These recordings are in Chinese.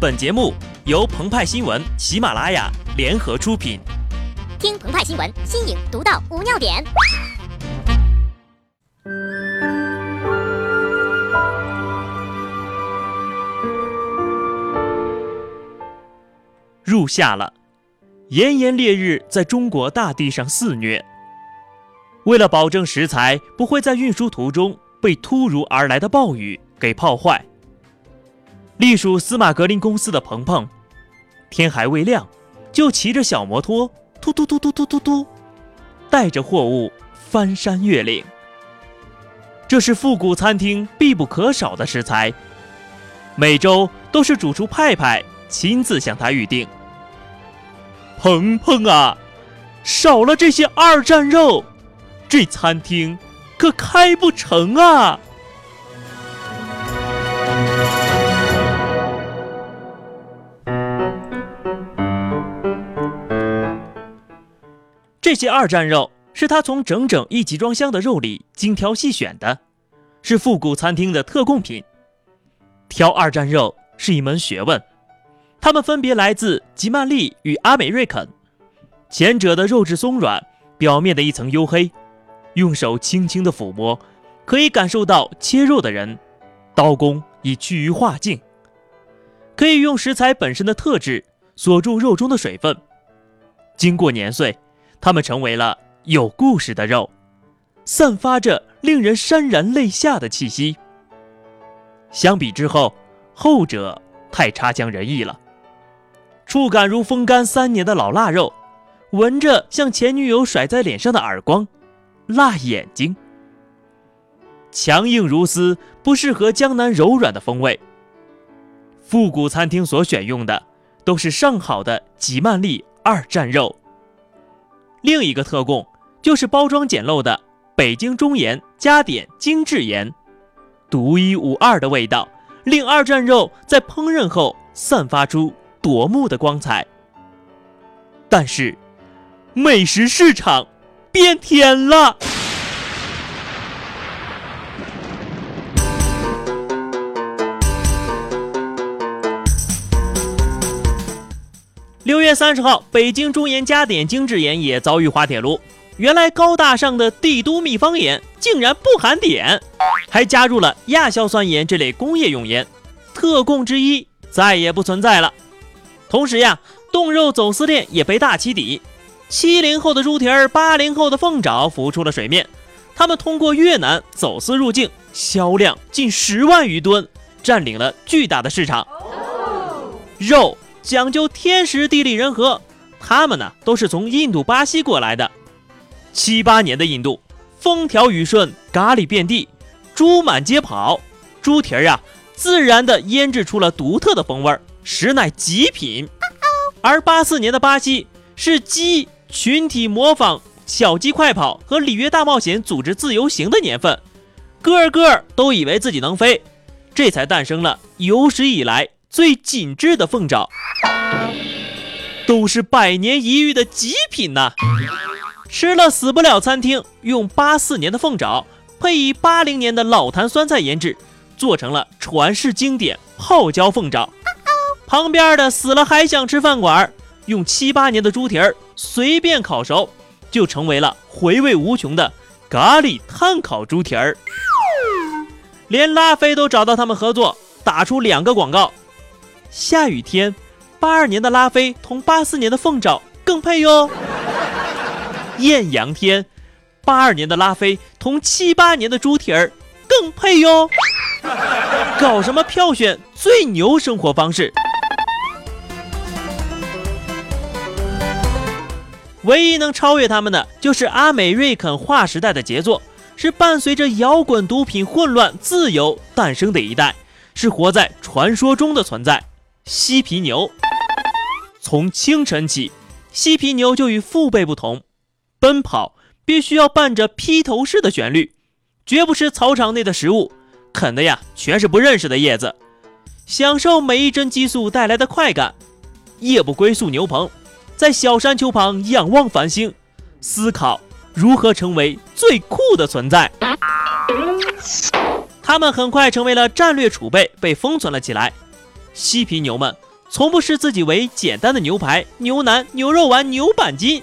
本节目由澎湃新闻、喜马拉雅联合出品。听澎湃新闻，新颖独到，无尿点。入夏了，炎炎烈日在中国大地上肆虐。为了保证食材不会在运输途中被突如而来的暴雨给泡坏。隶属司马格林公司的鹏鹏，天还未亮，就骑着小摩托，突突突突突突突，带着货物翻山越岭。这是复古餐厅必不可少的食材，每周都是主厨派派亲自向他预定。鹏鹏啊，少了这些二战肉，这餐厅可开不成啊！这些二战肉是他从整整一集装箱的肉里精挑细选的，是复古餐厅的特供品。挑二战肉是一门学问，它们分别来自吉曼利与阿美瑞肯。前者的肉质松软，表面的一层黝黑，用手轻轻的抚摸，可以感受到切肉的人刀工已趋于化境，可以用食材本身的特质锁住肉中的水分，经过年岁。它们成为了有故事的肉，散发着令人潸然泪下的气息。相比之后，后者太差强人意了，触感如风干三年的老腊肉，闻着像前女友甩在脸上的耳光，辣眼睛。强硬如丝，不适合江南柔软的风味。复古餐厅所选用的都是上好的吉曼利二战肉。另一个特供就是包装简陋的北京中盐加碘精致盐，独一无二的味道，令二战肉在烹饪后散发出夺目的光彩。但是，美食市场变天了。六月三十号，北京中盐加碘精制盐也遭遇滑铁卢。原来高大上的帝都秘方盐竟然不含碘，还加入了亚硝酸盐这类工业用盐，特供之一再也不存在了。同时呀，冻肉走私链也被大起底，七零后的猪蹄儿、八零后的凤爪浮出了水面。他们通过越南走私入境，销量近十万余吨，占领了巨大的市场。肉。讲究天时地利人和，他们呢都是从印度、巴西过来的。七八年的印度，风调雨顺，咖喱遍地，猪满街跑，猪蹄儿呀，自然的腌制出了独特的风味儿，实乃极品。而八四年的巴西，是鸡群体模仿小鸡快跑和里约大冒险组织自由行的年份，个个都以为自己能飞，这才诞生了有史以来。最紧致的凤爪，都是百年一遇的极品呐！吃了死不了。餐厅用八四年的凤爪，配以八零年的老坛酸菜腌制，做成了传世经典泡椒凤爪。旁边的死了还想吃饭馆，用七八年的猪蹄儿随便烤熟，就成为了回味无穷的咖喱炭烤猪蹄儿。连拉菲都找到他们合作，打出两个广告。下雨天，八二年的拉菲同八四年的凤爪更配哟。艳阳天，八二年的拉菲同七八年的猪蹄儿更配哟。搞什么票选最牛生活方式？唯一能超越他们的，就是阿美瑞肯划时代的杰作，是伴随着摇滚、毒品、混乱、自由诞生的一代，是活在传说中的存在。西皮牛，从清晨起，西皮牛就与父辈不同，奔跑必须要伴着披头士的旋律，绝不吃草场内的食物，啃的呀全是不认识的叶子，享受每一针激素带来的快感。夜不归宿牛棚，在小山丘旁仰望繁星，思考如何成为最酷的存在。他们很快成为了战略储备，被封存了起来。西皮牛们从不视自己为简单的牛排、牛腩、牛肉丸、牛板筋。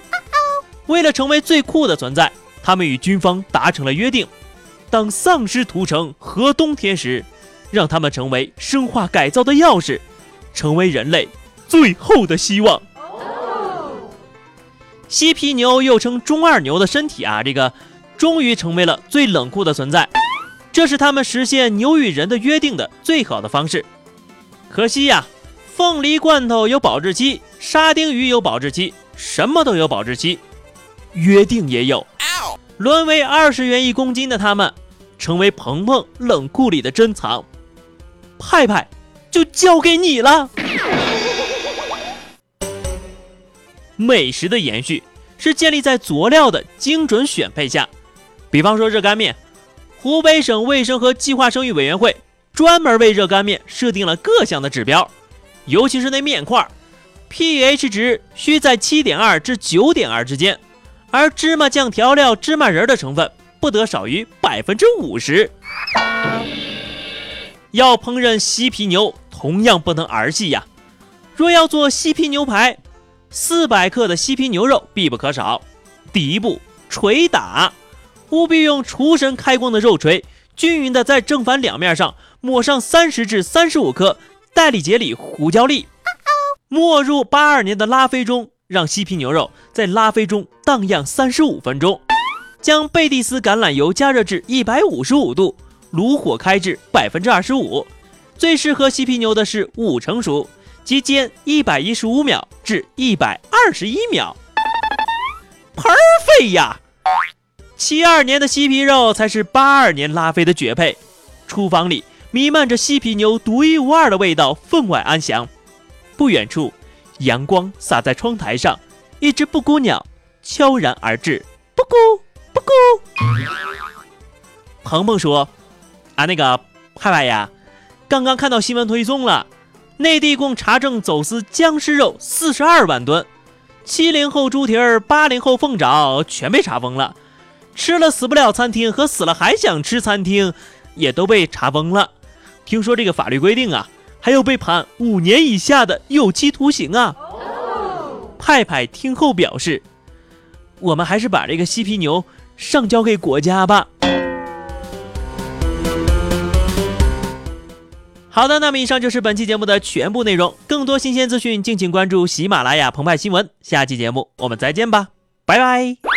为了成为最酷的存在，他们与军方达成了约定：当丧尸屠城和冬天时，让他们成为生化改造的钥匙，成为人类最后的希望。犀皮牛又称中二牛的身体啊，这个终于成为了最冷酷的存在。这是他们实现牛与人的约定的最好的方式。可惜呀，凤梨罐头有保质期，沙丁鱼有保质期，什么都有保质期，约定也有。沦为二十元一公斤的他们，成为鹏鹏冷库里的珍藏。派派，就交给你了。美食的延续是建立在佐料的精准选配下，比方说热干面，湖北省卫生和计划生育委员会专门为热干面设定了各项的指标，尤其是那面块，pH 值需在七点二至九点二之间，而芝麻酱调料芝麻仁的成分不得少于百分之五十。要烹饪西皮牛，同样不能儿戏呀。若要做西皮牛排，四百克的西皮牛肉必不可少。第一步，捶打，务必用厨神开光的肉锤，均匀的在正反两面上抹上三十至三十五克代理杰里胡椒粒，没入八二年的拉菲中，让西皮牛肉在拉菲中荡漾三十五分钟，将贝蒂斯橄榄油加热至一百五十五度。炉火开至百分之二十五，最适合西皮牛的是五成熟，即煎一百一十五秒至一百二十一秒。Perfect 呀！七二年的西皮肉才是八二年拉菲的绝配。厨房里弥漫着西皮牛独一无二的味道，分外安详。不远处，阳光洒在窗台上，一只布谷鸟悄然而至。布谷布谷。鹏鹏说。啊，那个派派呀，刚刚看到新闻推送了，内地共查证走私僵尸肉四十二万吨，七零后猪蹄儿、八零后凤爪全被查封了，吃了死不了餐厅和死了还想吃餐厅也都被查封了。听说这个法律规定啊，还有被判五年以下的有期徒刑啊。派派听后表示，我们还是把这个西皮牛上交给国家吧。好的，那么以上就是本期节目的全部内容。更多新鲜资讯，敬请关注喜马拉雅澎湃新闻。下期节目我们再见吧，拜拜。